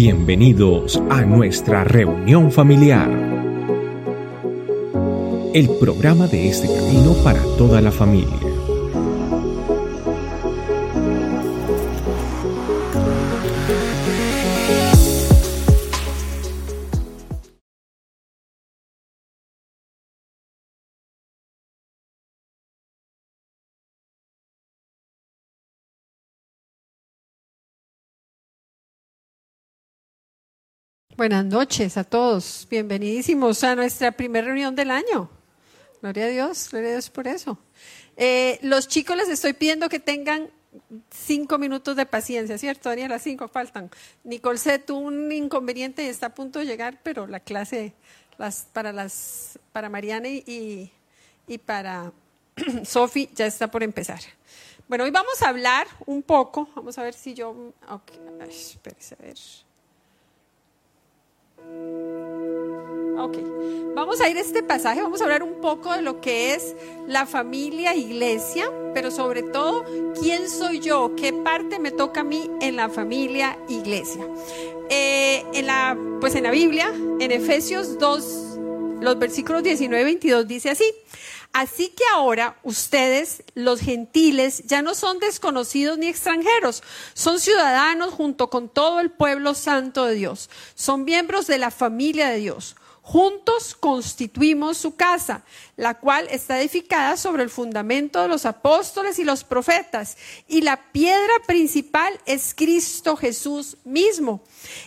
Bienvenidos a nuestra reunión familiar. El programa de este camino para toda la familia. Buenas noches a todos. Bienvenidísimos a nuestra primera reunión del año. Gloria a Dios, gloria a Dios por eso. Eh, los chicos les estoy pidiendo que tengan cinco minutos de paciencia, ¿cierto? Daniela, cinco faltan. Nicole tuvo un inconveniente y está a punto de llegar, pero la clase las, para, las, para Mariana y, y para Sofi ya está por empezar. Bueno, hoy vamos a hablar un poco, vamos a ver si yo... Ay, espérese, a ver. Ok, vamos a ir a este pasaje, vamos a hablar un poco de lo que es la familia iglesia, pero sobre todo, ¿quién soy yo? ¿Qué parte me toca a mí en la familia iglesia? Eh, en la, pues en la Biblia, en Efesios 2, los versículos 19 y 22 dice así, Así que ahora ustedes, los gentiles, ya no son desconocidos ni extranjeros, son ciudadanos junto con todo el pueblo santo de Dios, son miembros de la familia de Dios. Juntos constituimos su casa, la cual está edificada sobre el fundamento de los apóstoles y los profetas, y la piedra principal es Cristo Jesús mismo.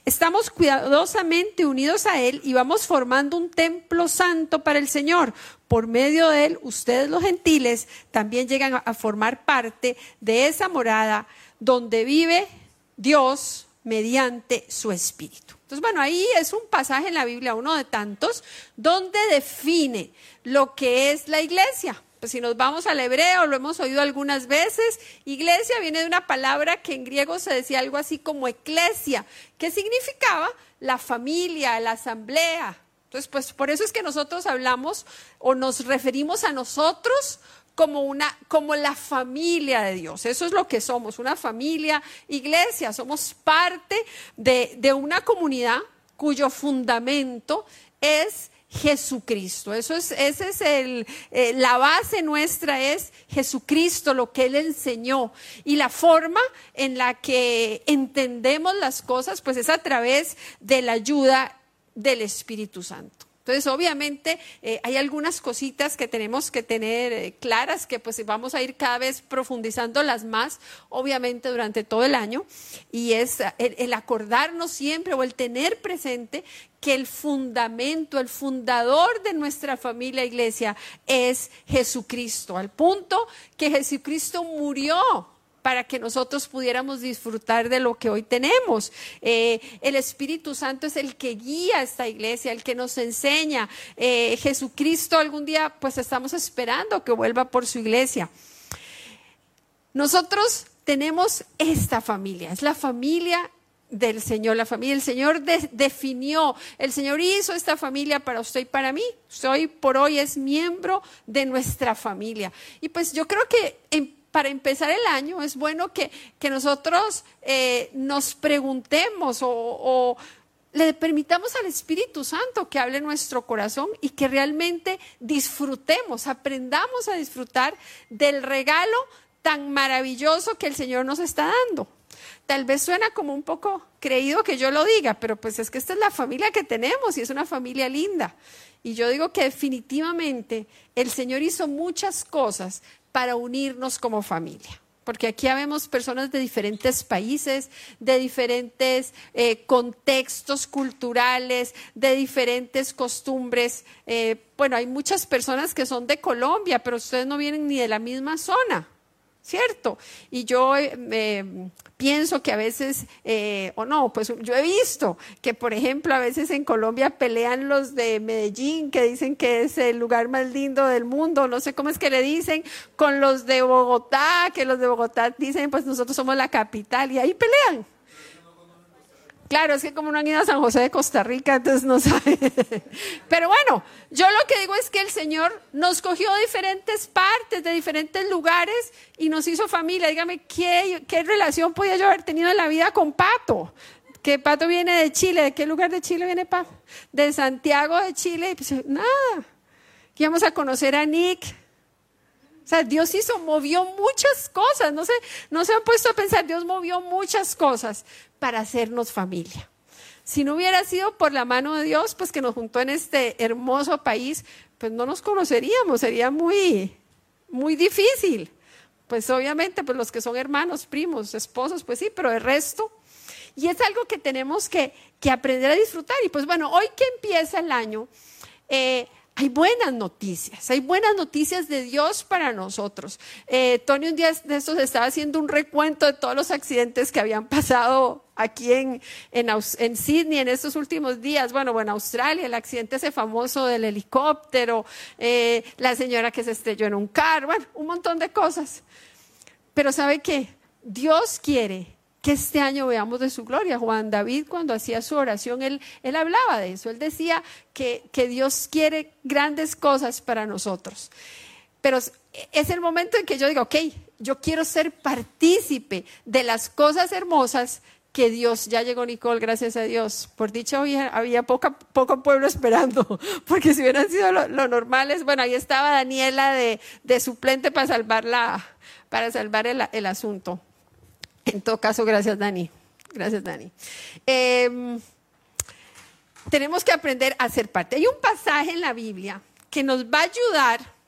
Estamos cuidadosamente unidos a Él y vamos formando un templo santo para el Señor. Por medio de Él, ustedes los gentiles también llegan a formar parte de esa morada donde vive Dios mediante su Espíritu. Entonces, bueno, ahí es un pasaje en la Biblia, uno de tantos, donde define lo que es la iglesia. Pues si nos vamos al hebreo, lo hemos oído algunas veces, iglesia viene de una palabra que en griego se decía algo así como eclesia, que significaba la familia, la asamblea. Entonces, pues por eso es que nosotros hablamos o nos referimos a nosotros como una como la familia de Dios. Eso es lo que somos, una familia, iglesia, somos parte de, de una comunidad cuyo fundamento es Jesucristo. Eso es, ese es el, eh, la base nuestra es Jesucristo, lo que Él enseñó. Y la forma en la que entendemos las cosas, pues es a través de la ayuda del Espíritu Santo. Entonces, obviamente, eh, hay algunas cositas que tenemos que tener eh, claras, que pues vamos a ir cada vez profundizándolas más, obviamente, durante todo el año, y es el, el acordarnos siempre o el tener presente que el fundamento, el fundador de nuestra familia iglesia es Jesucristo, al punto que Jesucristo murió para que nosotros pudiéramos disfrutar de lo que hoy tenemos. Eh, el Espíritu Santo es el que guía esta iglesia, el que nos enseña. Eh, Jesucristo algún día, pues estamos esperando que vuelva por su iglesia. Nosotros tenemos esta familia, es la familia del Señor, la familia. El Señor definió, el Señor hizo esta familia para usted y para mí. Soy por hoy es miembro de nuestra familia. Y pues yo creo que en para empezar el año es bueno que, nosotros eh, nos preguntemos o, le permitamos al Espíritu Santo que hable nuestro corazón y que realmente disfrutemos, aprendamos a disfrutar del regalo tan maravilloso que el Señor nos está dando. Tal vez suena como un poco creído que yo lo diga, pero pues es que esta es la familia que tenemos y es una familia linda. Y yo digo que definitivamente el Señor hizo muchas cosas para unirnos como familia. Porque aquí habemos personas de diferentes países, de diferentes eh, contextos culturales, de diferentes costumbres. Eh, bueno, hay muchas personas que son de Colombia, pero ustedes no vienen ni de la misma zona. ¿Cierto? Y yo eh, pienso que a veces, eh, o no, pues yo he visto que, por ejemplo, a veces en Colombia pelean los de Medellín, que dicen que es el lugar más lindo del mundo, no sé cómo es que le dicen, con los de Bogotá, que los de Bogotá dicen, pues nosotros somos la capital, y ahí pelean. Claro, es que como no han ido a San José de Costa Rica, entonces no saben. Pero bueno, yo lo que digo es que el Señor nos cogió de diferentes partes, de diferentes lugares y nos hizo familia. Dígame, ¿qué, qué relación podía yo haber tenido en la vida con Pato? Que Pato viene de Chile. ¿De qué lugar de Chile viene Pato? De Santiago de Chile. Y pues, nada. Íbamos a conocer a Nick. O sea, Dios hizo, movió muchas cosas. No se, no se han puesto a pensar, Dios movió muchas cosas para hacernos familia. Si no hubiera sido por la mano de Dios, pues que nos juntó en este hermoso país, pues no nos conoceríamos, sería muy, muy difícil. Pues obviamente, pues los que son hermanos, primos, esposos, pues sí, pero el resto. Y es algo que tenemos que, que aprender a disfrutar. Y pues bueno, hoy que empieza el año, eh, hay buenas noticias, hay buenas noticias de Dios para nosotros. Eh, Tony un día de estos estaba haciendo un recuento de todos los accidentes que habían pasado aquí en, en, Sydney en estos últimos días. Bueno, bueno, Australia, el accidente ese famoso del helicóptero, eh, la señora que se estrelló en un carro, bueno, un montón de cosas. Pero ¿sabe qué? Dios quiere que este año veamos de su gloria. Juan David cuando hacía su oración, él, él hablaba de eso, él decía que, que Dios quiere grandes cosas para nosotros. Pero es el momento en que yo digo, ok, yo quiero ser partícipe de las cosas hermosas que Dios, ya llegó Nicole, gracias a Dios. Por dicha había, había poco pueblo esperando, porque si hubieran sido lo, normales, bueno, ahí estaba Daniela de, de suplente para salvar, la, para salvar el, el asunto. En todo caso, gracias Dani. Gracias Dani. Em, tenemos que aprender a ser parte. Hay un pasaje en la Biblia que nos va a ayudar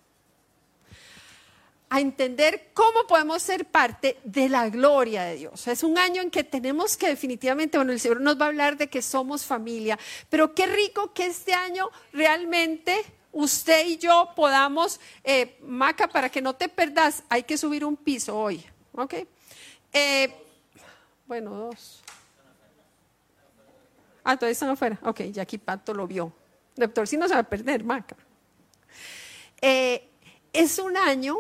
a entender cómo podemos ser parte de la gloria de Dios. Es un año en que tenemos que definitivamente, bueno, el Señor nos va a hablar de que somos familia, pero qué rico que este año realmente usted y yo podamos, eh, Maca, para que no te perdas, hay que subir un piso hoy, ¿ok? Eh, bueno, dos. Ah, todavía están afuera. Ok, ya aquí Pato lo vio. Doctor, si no se va a perder, Maca. Eh, es un año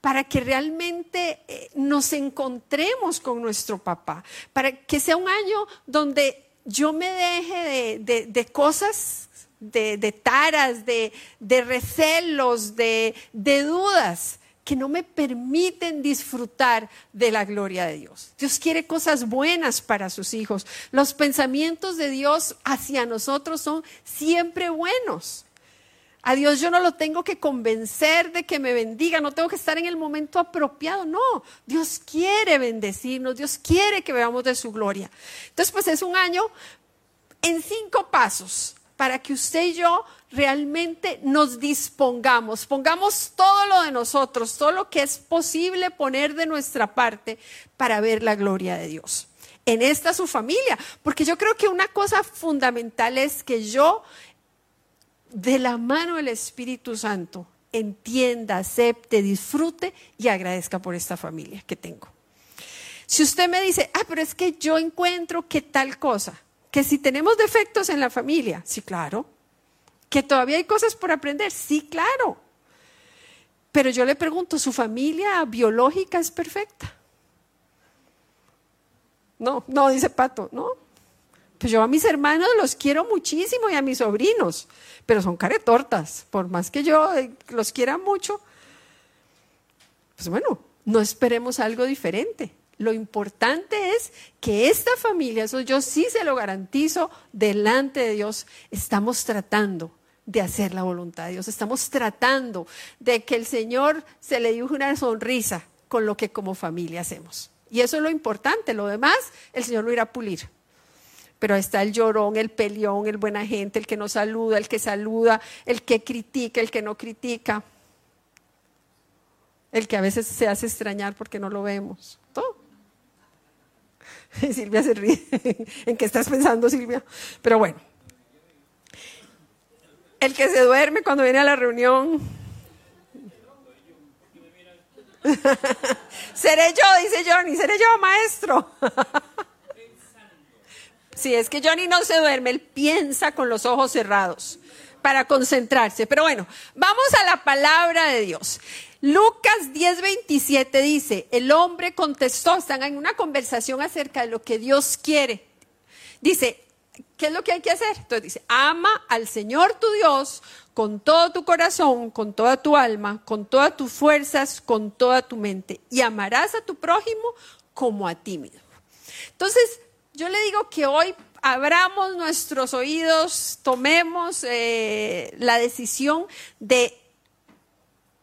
para que realmente eh, nos encontremos con nuestro papá, para que sea un año donde yo me deje de, cosas, de, taras, de, recelos, de dudas que no me permiten disfrutar de la gloria de Dios. Dios quiere cosas buenas para sus hijos. Los pensamientos de Dios hacia nosotros son siempre buenos. A Dios yo no lo tengo que convencer de que me bendiga, no tengo que estar en el momento apropiado, no. Dios quiere bendecirnos, Dios quiere que veamos de su gloria. Entonces, pues es un año en cinco pasos para que usted y yo realmente nos dispongamos, pongamos todo lo de nosotros, todo lo que es posible poner de nuestra parte para ver la gloria de Dios en esta su familia. Porque yo creo que una cosa fundamental es que yo de la mano del Espíritu Santo entienda, acepte, disfrute y agradezca por esta familia que tengo. Si usted me dice, ah, pero es que yo encuentro que tal cosa, que si tenemos defectos en la familia, sí, claro, que todavía hay cosas por aprender, sí, claro. Pero yo le pregunto, ¿su familia biológica es perfecta? No, no, dice Pato, no. Pues yo a mis hermanos los quiero muchísimo y a mis sobrinos, pero son caretortas. Por más que yo eh, los quiera mucho, pues bueno, no esperemos algo diferente. Lo importante es que esta familia, eso yo sí se lo garantizo delante de Dios, estamos tratando de hacer la voluntad de Dios, estamos tratando de que el Señor se le dibuje una sonrisa con lo que como familia hacemos. Y eso es lo importante, lo demás el Señor lo irá a pulir pero está el llorón, el peleón, el buena gente, el que no saluda, el que saluda, el que critica, el que no critica, el que a veces se hace extrañar porque no lo vemos. Todo. Silvia se ríe. ¿En qué estás pensando, Silvia? Pero bueno. El que se duerme cuando viene a la reunión. seré yo, dice Johnny, seré yo, maestro. Sí, es que Johnny no se duerme, él piensa con los ojos cerrados para concentrarse. Pero bueno, vamos a la palabra de Dios. Lucas 10:27 dice, el hombre contestó, están en una conversación acerca de lo que Dios quiere. Dice, ¿qué es lo que hay que hacer? Entonces dice, ama al Señor tu Dios con todo tu corazón, con toda tu alma, con todas tus fuerzas, con toda tu mente, y amarás a tu prójimo como a ti mismo. Entonces, yo le digo que hoy abramos nuestros oídos, tomemos eh, la decisión de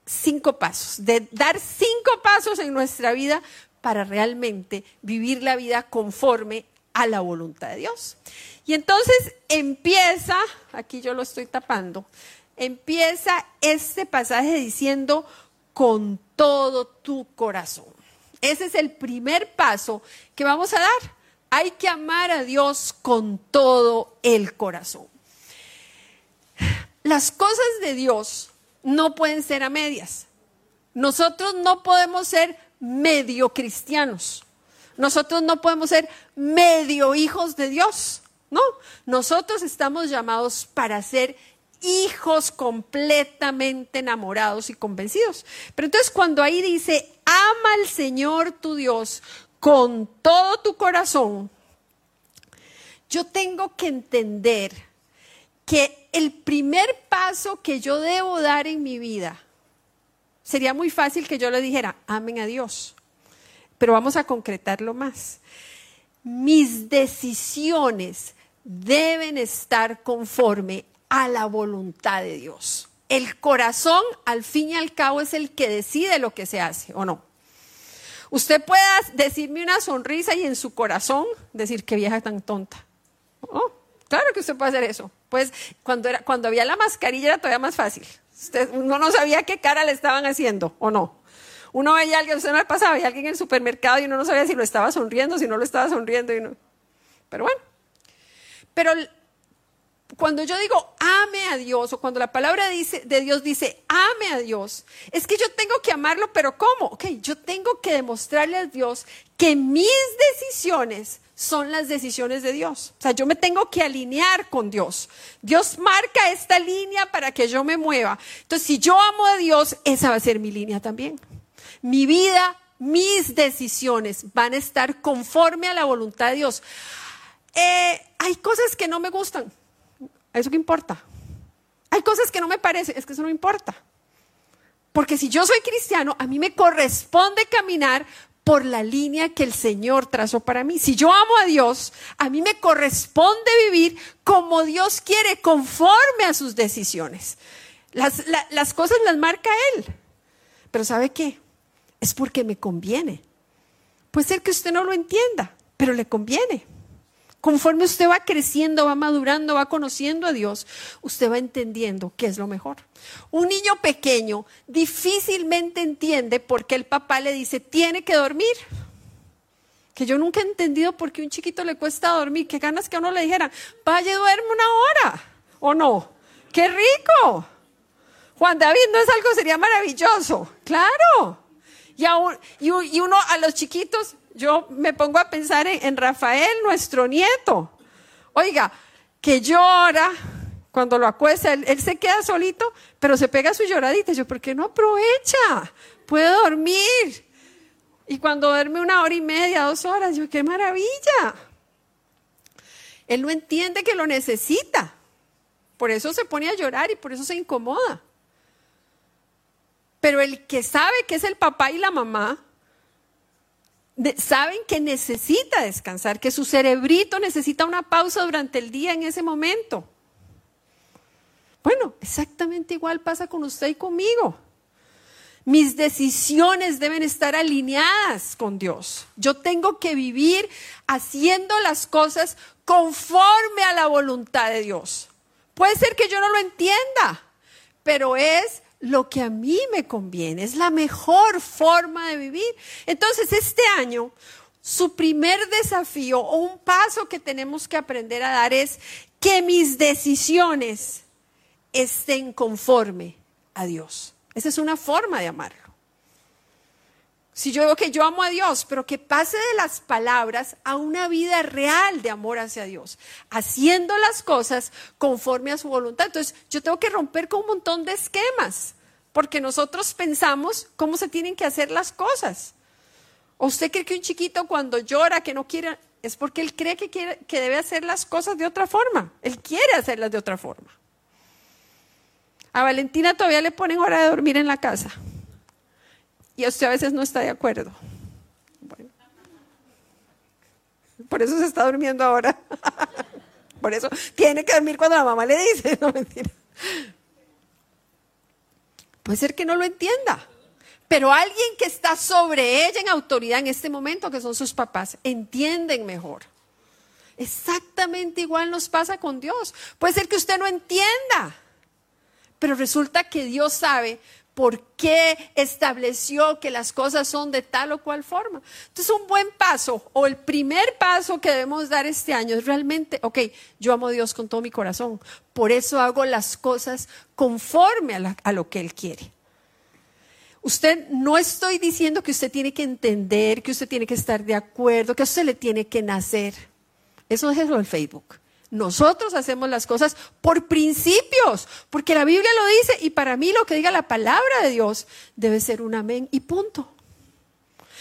cinco pasos, de dar cinco pasos en nuestra vida para realmente vivir la vida conforme a la voluntad de Dios. Y entonces empieza, aquí yo lo estoy tapando, empieza este pasaje diciendo con todo tu corazón. Ese es el primer paso que vamos a dar. Hay que amar a Dios con todo el corazón. Las cosas de Dios no pueden ser a medias. Nosotros no podemos ser medio cristianos. Nosotros no podemos ser medio hijos de Dios. No, nosotros estamos llamados para ser hijos completamente enamorados y convencidos. Pero entonces cuando ahí dice, ama al Señor tu Dios con todo tu corazón, yo tengo que entender que el primer paso que yo debo dar en mi vida, sería muy fácil que yo le dijera, amen a Dios, pero vamos a concretarlo más. Mis decisiones deben estar conforme a la voluntad de Dios. El corazón, al fin y al cabo, es el que decide lo que se hace o no. Usted puede decirme una sonrisa y en su corazón decir que vieja tan tonta. Oh, claro que usted puede hacer eso. Pues cuando, era, cuando había la mascarilla era todavía más fácil. Usted, no sabía qué cara le estaban haciendo o no. Uno veía a alguien, usted no le pasaba, veía alguien en el supermercado y uno no sabía si lo estaba sonriendo, si no lo estaba sonriendo. Y no. Pero bueno. Pero cuando yo digo ame a Dios o cuando la palabra dice, de Dios dice ame a Dios, es que yo tengo que amarlo, pero ¿cómo? Ok, yo tengo que demostrarle a Dios que mis decisiones son las decisiones de Dios. O sea, yo me tengo que alinear con Dios. Dios marca esta línea para que yo me mueva. Entonces, si yo amo a Dios, esa va a ser mi línea también. Mi vida, mis decisiones van a estar conforme a la voluntad de Dios. Eh, hay cosas que no me gustan. ¿Eso qué importa? Hay cosas que no me parecen, es que eso no importa. Porque si yo soy cristiano, a mí me corresponde caminar por la línea que el Señor trazó para mí. Si yo amo a Dios, a mí me corresponde vivir como Dios quiere, conforme a sus decisiones. Las, las cosas las marca Él. Pero ¿sabe qué? Es porque me conviene. Puede ser que usted no lo entienda, pero le conviene. Conforme usted va creciendo, va madurando, va conociendo a Dios, usted va entendiendo qué es lo mejor. Un niño pequeño difícilmente entiende por qué el papá le dice, tiene que dormir. Que yo nunca he entendido por qué a un chiquito le cuesta dormir. Qué ganas que a uno le dijera, vaya, duerme una hora. ¿O no? ¡Qué rico! Juan David no es algo, sería maravilloso. Claro. Y, y uno a los chiquitos, yo me pongo a pensar en, Rafael, nuestro nieto. Oiga, que llora cuando lo acuesta, él, se queda solito, pero se pega su lloradita. Yo, ¿por qué no aprovecha? Puede dormir. Y cuando duerme una hora y media, dos horas, yo, qué maravilla. Él no entiende que lo necesita. Por eso se pone a llorar y por eso se incomoda. Pero el que sabe que es el papá y la mamá, saben que necesita descansar, que su cerebrito necesita una pausa durante el día en ese momento. Bueno, exactamente igual pasa con usted y conmigo. Mis decisiones deben estar alineadas con Dios. Yo tengo que vivir haciendo las cosas conforme a la voluntad de Dios. Puede ser que yo no lo entienda, pero es lo que a mí me conviene, es la mejor forma de vivir. Entonces, este año, su primer desafío o un paso que tenemos que aprender a dar es que mis decisiones estén conforme a Dios. Esa es una forma de amarlo. Si yo digo que yo amo a Dios, pero que pase de las palabras a una vida real de amor hacia Dios, haciendo las cosas conforme a su voluntad. Entonces, yo tengo que romper con un montón de esquemas, porque nosotros pensamos cómo se tienen que hacer las cosas. ¿O usted cree que un chiquito cuando llora, que no quiere, es porque él cree que, quiere, que debe hacer las cosas de otra forma? Él quiere hacerlas de otra forma. A Valentina todavía le ponen hora de dormir en la casa y usted a veces no está de acuerdo. Bueno. Por eso se está durmiendo ahora. Por eso tiene que dormir cuando la mamá le dice, no mentira. Puede ser que no lo entienda, pero alguien que está sobre ella en autoridad en este momento, que son sus papás, entienden mejor. Exactamente igual nos pasa con Dios. Puede ser que usted no entienda, pero resulta que Dios sabe por qué estableció que las cosas son de tal o cual forma. Entonces, un buen paso o el primer paso que debemos dar este año es realmente, ok, yo amo a Dios con todo mi corazón, por eso hago las cosas conforme a, lo que Él quiere. Usted no estoy diciendo que usted tiene que entender, que usted tiene que estar de acuerdo, que a usted le tiene que nacer. Eso es lo del Facebook. Nosotros hacemos las cosas por principios, porque la Biblia lo dice y para mí lo que diga la palabra de Dios debe ser un amén y punto.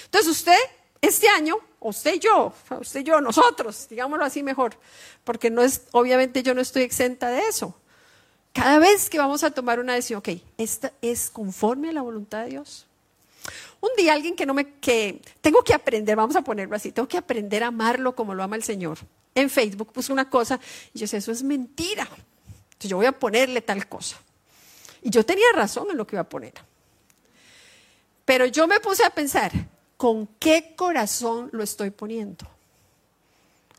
Entonces usted, este año, usted y yo, usted y yo, nosotros, digámoslo así mejor, porque no es, obviamente yo no estoy exenta de eso. Cada vez que vamos a tomar una decisión, ok, ¿esta es conforme a la voluntad de Dios? Un día alguien que no me, que tengo que aprender, vamos a ponerlo así, tengo que aprender a amarlo como lo ama el Señor en Facebook puso una cosa y yo decía, eso es mentira. Entonces yo voy a ponerle tal cosa. Y yo tenía razón en lo que iba a poner. Pero yo me puse a pensar, ¿con qué corazón lo estoy poniendo?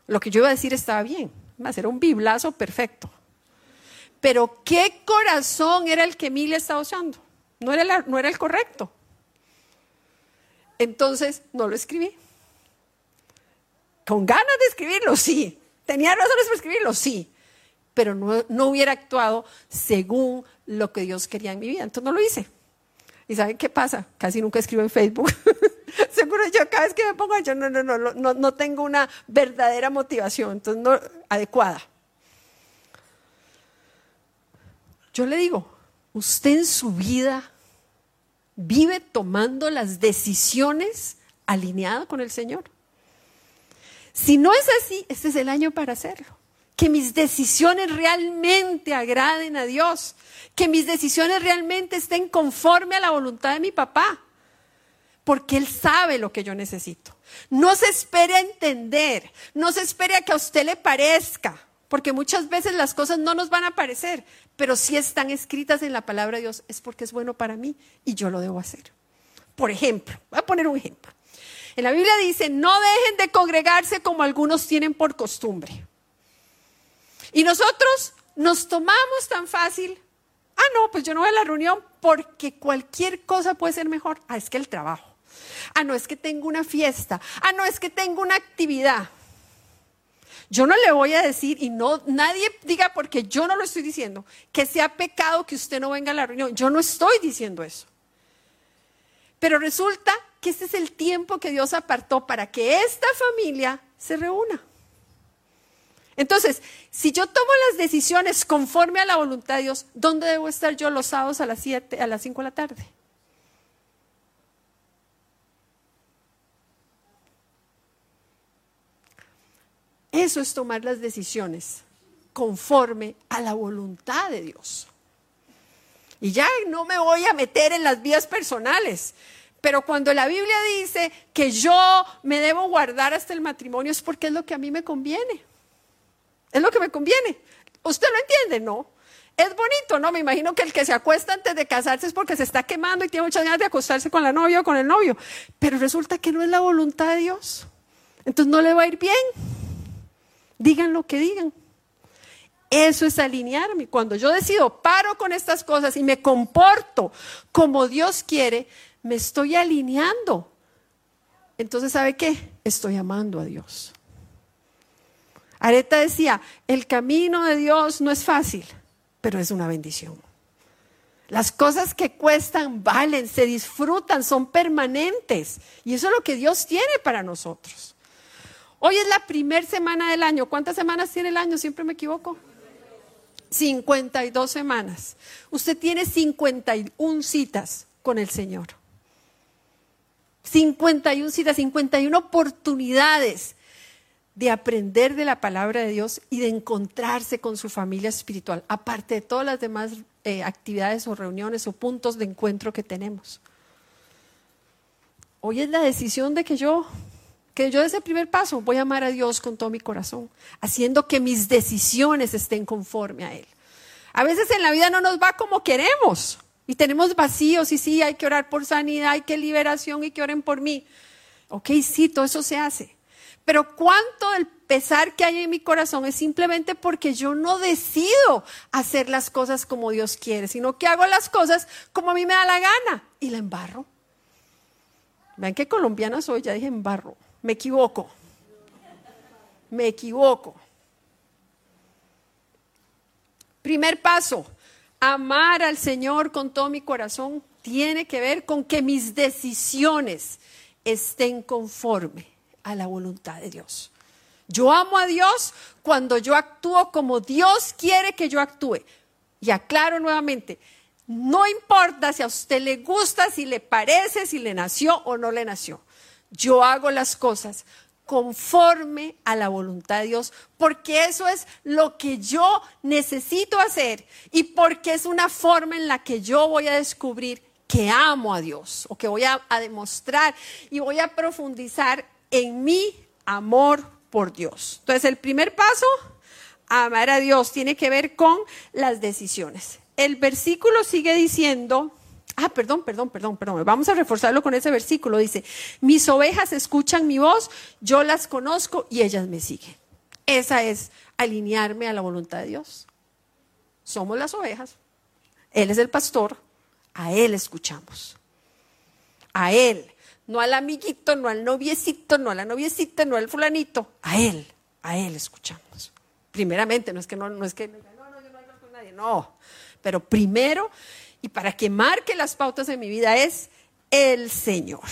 Lo que yo iba a decir estaba bien, va a ser un biblazo perfecto. Pero ¿qué corazón era el que Emilia estaba usando? No era, no era el correcto. Entonces no lo escribí. Con ganas de escribirlo, sí. Tenía razones para escribirlo, sí. Pero no, no hubiera actuado según lo que Dios quería en mi vida. Entonces no lo hice. ¿Y saben qué pasa? Casi nunca escribo en Facebook. Seguro yo cada vez que me pongo, yo no, no, no, no, no tengo una verdadera motivación, entonces no adecuada. Yo le digo, usted en su vida vive tomando las decisiones alineadas con el Señor. Si no es así, este es el año para hacerlo. Que mis decisiones realmente agraden a Dios. Que mis decisiones realmente estén conforme a la voluntad de mi papá. Porque Él sabe lo que yo necesito. No se espere a entender. No se espere a que a usted le parezca. Porque muchas veces las cosas no nos van a parecer. Pero si están escritas en la palabra de Dios es porque es bueno para mí y yo lo debo hacer. Por ejemplo, voy a poner un ejemplo. En la Biblia dice, no dejen de congregarse como algunos tienen por costumbre. Y nosotros nos tomamos tan fácil, ah, no, pues yo no voy a la reunión porque cualquier cosa puede ser mejor. Ah, es que el trabajo. Ah, no, es que tengo una fiesta. Ah, no, es que tengo una actividad. Yo no le voy a decir, y no, nadie diga porque yo no lo estoy diciendo, que sea pecado que usted no venga a la reunión. Yo no estoy diciendo eso. Pero resulta este es el tiempo que Dios apartó para que esta familia se reúna. Entonces, si yo tomo las decisiones conforme a la voluntad de Dios, ¿dónde debo estar yo los sábados a las 7, a las 5 de la tarde? Eso es tomar las decisiones conforme a la voluntad de Dios. Y ya no me voy a meter en las vías personales. Pero cuando la Biblia dice que yo me debo guardar hasta el matrimonio es porque es lo que a mí me conviene. Es lo que me conviene. ¿Usted lo entiende? No. Es bonito, ¿no? Me imagino que el que se acuesta antes de casarse es porque se está quemando y tiene muchas ganas de acostarse con la novia o con el novio. Pero resulta que no es la voluntad de Dios. Entonces no le va a ir bien. Digan lo que digan. Eso es alinearme. Cuando yo decido, paro con estas cosas y me comporto como Dios quiere, me estoy alineando. Entonces, ¿sabe qué? Estoy amando a Dios. Areta decía, el camino de Dios no es fácil, pero es una bendición. Las cosas que cuestan valen, se disfrutan, son permanentes. Y eso es lo que Dios tiene para nosotros. Hoy es la primera semana del año. ¿Cuántas semanas tiene el año? Siempre me equivoco. 52 semanas. Usted tiene 51 citas con el Señor. 51 citas, 51 oportunidades de aprender de la palabra de Dios y de encontrarse con su familia espiritual, aparte de todas las demás eh, actividades o reuniones o puntos de encuentro que tenemos. Hoy es la decisión de que yo que yo ese primer paso voy a amar a Dios con todo mi corazón, haciendo que mis decisiones estén conforme a Él. A veces en la vida no nos va como queremos y tenemos vacíos y sí, hay que orar por sanidad, hay que liberación y que oren por mí. Ok, sí, todo eso se hace. Pero cuánto del pesar que hay en mi corazón es simplemente porque yo no decido hacer las cosas como Dios quiere, sino que hago las cosas como a mí me da la gana y la embarro. Vean qué colombiana soy, ya dije embarro. Me equivoco. Me equivoco. Primer paso, amar al Señor con todo mi corazón tiene que ver con que mis decisiones estén conforme a la voluntad de Dios. Yo amo a Dios cuando yo actúo como Dios quiere que yo actúe. Y aclaro nuevamente, no importa si a usted le gusta, si le parece, si le nació o no le nació. Yo hago las cosas conforme a la voluntad de Dios, porque eso es lo que yo necesito hacer y porque es una forma en la que yo voy a descubrir que amo a Dios o que voy a, demostrar y voy a profundizar en mi amor por Dios. Entonces, el primer paso, amar a Dios, tiene que ver con las decisiones. El versículo sigue diciendo, ah, perdón, perdón, perdón, perdón, vamos a reforzarlo con ese versículo. Dice, mis ovejas escuchan mi voz, yo las conozco y ellas me siguen. Esa es alinearme a la voluntad de Dios. Somos las ovejas, Él es el pastor, a Él escuchamos. A Él no al amiguito, no al noviecito, no a la noviecita, no al fulanito, a él, a él escuchamos. Primeramente, no es que no, no es que no, no, yo no hablo con nadie, no, pero primero y para que marque las pautas de mi vida es el Señor.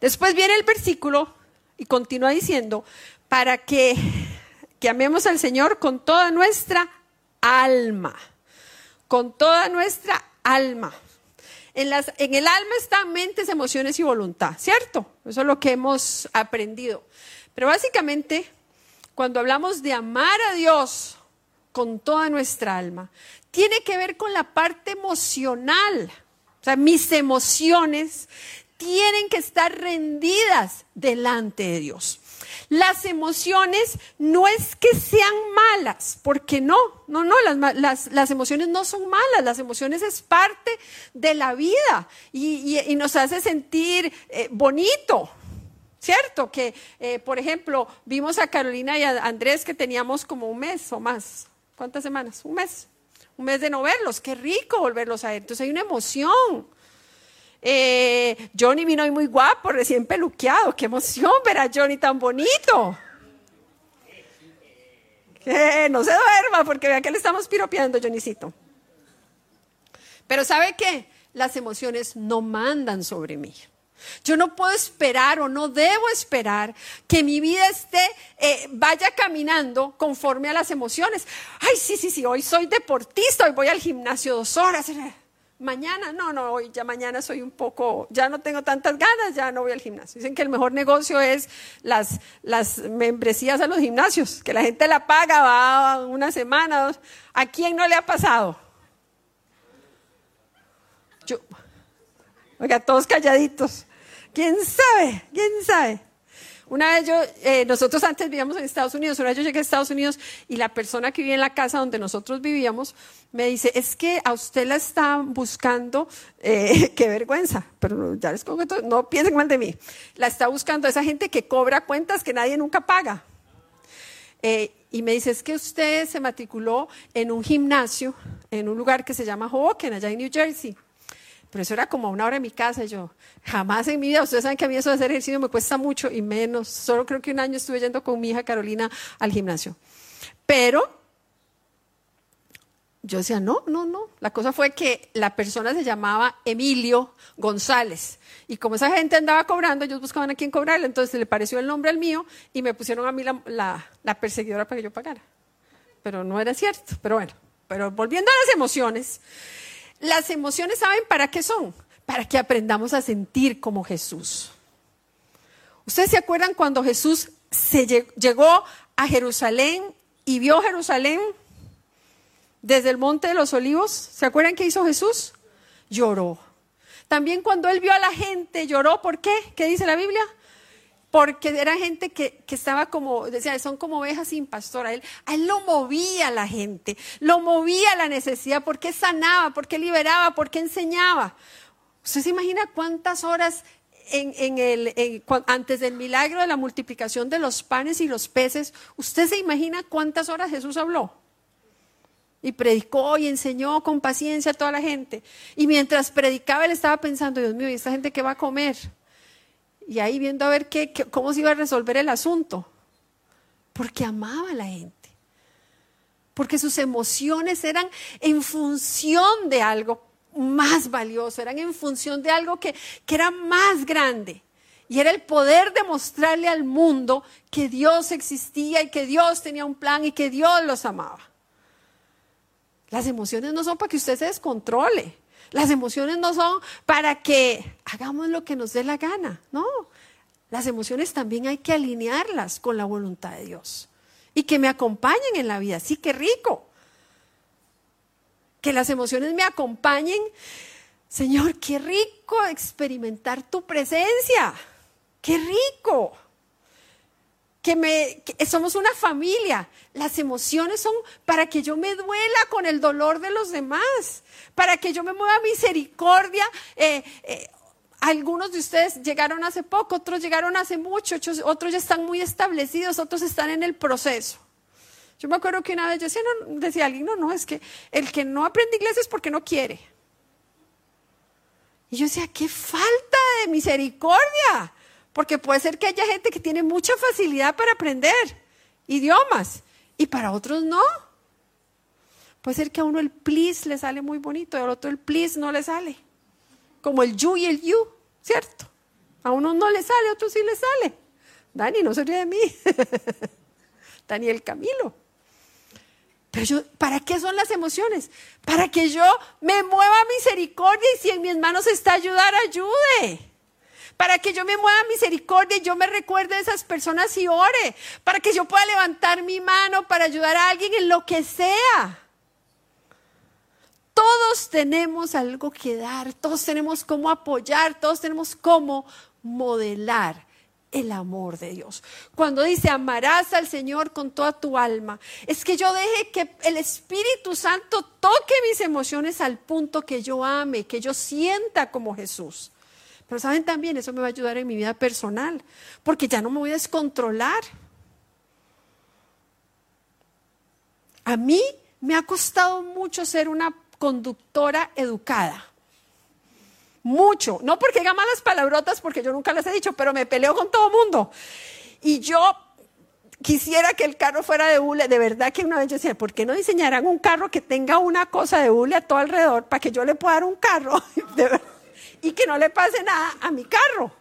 Después viene el versículo y continúa diciendo, para que, que amemos al Señor con toda nuestra alma, con toda nuestra alma. En, las, en el alma están mentes, emociones y voluntad, ¿cierto? Eso es lo que hemos aprendido. Pero básicamente, cuando hablamos de amar a Dios con toda nuestra alma, tiene que ver con la parte emocional. O sea, mis emociones tienen que estar rendidas delante de Dios. Las emociones no es que sean malas, porque no, no, no, las, emociones no son malas, las emociones es parte de la vida y, nos hace sentir eh, bonito. ¿Cierto? Que, eh, por ejemplo, vimos a Carolina y a Andrés que teníamos como un mes o más. ¿Cuántas semanas? Un mes. Un mes de no verlos. Qué rico volverlos a ver. Entonces hay una emoción. Eh, Johnny vino hoy muy guapo, recién peluqueado. Qué emoción ver a Johnny tan bonito. No se duerma porque vea que le estamos piropeando, Johnnycito. Pero ¿sabe qué? Las emociones no mandan sobre mí. Yo no puedo esperar o no debo esperar que mi vida esté, eh, vaya caminando conforme a las emociones. Ay, sí, sí, sí, hoy soy deportista, hoy voy al gimnasio dos horas. Mañana, no, no, hoy ya mañana soy un poco, ya no tengo tantas ganas, ya no voy al gimnasio. Dicen que el mejor negocio es las, las membresías a los gimnasios, que la gente la paga, va una semana, dos. ¿A quién no le ha pasado? Yo, oiga, todos calladitos. ¿Quién sabe? ¿Quién sabe? Una vez yo, eh, nosotros antes vivíamos en Estados Unidos, una vez yo llegué a Estados Unidos y la persona que vivía en la casa donde nosotros vivíamos me dice, es que a usted la están buscando, eh, qué vergüenza, pero ya les pongo no piensen mal de mí, la está buscando esa gente que cobra cuentas que nadie nunca paga. Eh, y me dice, es que usted se matriculó en un gimnasio, en un lugar que se llama Hoboken, allá en New Jersey. Pero eso era como una hora en mi casa. Yo, jamás en mi vida, ustedes saben que a mí eso de hacer ejercicio me cuesta mucho y menos. Solo creo que un año estuve yendo con mi hija Carolina al gimnasio. Pero yo decía, no, no, no. La cosa fue que la persona se llamaba Emilio González. Y como esa gente andaba cobrando, ellos buscaban a quién cobrarle. Entonces le pareció el nombre al mío y me pusieron a mí la, la perseguidora para que yo pagara. Pero no era cierto. Pero bueno, pero volviendo a las emociones. Las emociones, ¿saben para qué son? Para que aprendamos a sentir como Jesús. ¿Ustedes se acuerdan cuando Jesús se llegó a Jerusalén y vio Jerusalén desde el monte de los olivos? ¿Se acuerdan qué hizo Jesús? Lloró. También cuando él vio a la gente lloró, ¿por qué? ¿Qué dice la Biblia? Porque era gente que, que, estaba como, decía, son como ovejas sin pastor. A él, a él lo movía la gente, lo movía la necesidad, porque sanaba, porque liberaba, porque enseñaba. ¿Usted se imagina cuántas horas antes del milagro de la multiplicación de los panes y los peces? ¿Usted se imagina cuántas horas Jesús habló? y predicó y enseñó con paciencia a toda la gente. Y mientras predicaba, él estaba pensando, Dios mío, ¿y esta gente qué va a comer? Y ahí viendo a ver qué, cómo se iba a resolver el asunto. Porque amaba a la gente. Porque sus emociones eran en función de algo más valioso, eran en función de algo que, que era más grande. Y era el poder demostrarle al mundo que Dios existía y que Dios tenía un plan y que Dios los amaba. Las emociones no son para que usted se descontrole. Las emociones no son para que hagamos lo que nos dé la gana. No, las emociones también hay que alinearlas con la voluntad de Dios. Y que me acompañen en la vida. Sí, qué rico. Que las emociones me acompañen. Señor, qué rico experimentar tu presencia. Qué rico que, me, somos una familia. Las emociones son para que yo me duela con el dolor de los demás, para que yo me mueva misericordia. Eh, eh, algunos de ustedes llegaron hace poco, otros llegaron hace mucho, otros ya están muy establecidos, otros están en el proceso. Yo me acuerdo que una vez yo decía, no, decía alguien, no, no, es que el que no aprende inglés es porque no quiere. Y yo decía, qué falta de misericordia. Porque puede ser que haya gente que tiene mucha facilidad para aprender idiomas y para otros no. Puede ser que a uno el please le sale muy bonito y al otro el please no le sale. Como el you y el you, ¿cierto? A uno no le sale, a otro sí le sale. Dani, no se ríe de mí. Daniel Camilo. Pero yo, ¿para qué son las emociones? Para que yo me mueva misericordia y si en mis manos está ayudar, ayude para que yo me mueva misericordia y yo me recuerde de esas personas y ore, para que yo pueda levantar mi mano para ayudar a alguien en lo que sea. Todos tenemos algo que dar, todos tenemos cómo apoyar, todos tenemos cómo modelar el amor de Dios. Cuando dice amarás al Señor con toda tu alma, es que yo deje que el Espíritu Santo toque mis emociones al punto que yo ame, que yo sienta como Jesús. Pero saben también, eso me va a ayudar en mi vida personal, porque ya no me voy a descontrolar. A mí me ha costado mucho ser una conductora educada. Mucho. No porque diga malas palabrotas, porque yo nunca las he dicho, pero me peleo con todo mundo. Y yo quisiera que el carro fuera de hule. De verdad que una vez yo decía, ¿por qué no diseñarán un carro que tenga una cosa de hule a todo alrededor para que yo le pueda dar un carro? De verdad y que no le pase nada a mi carro.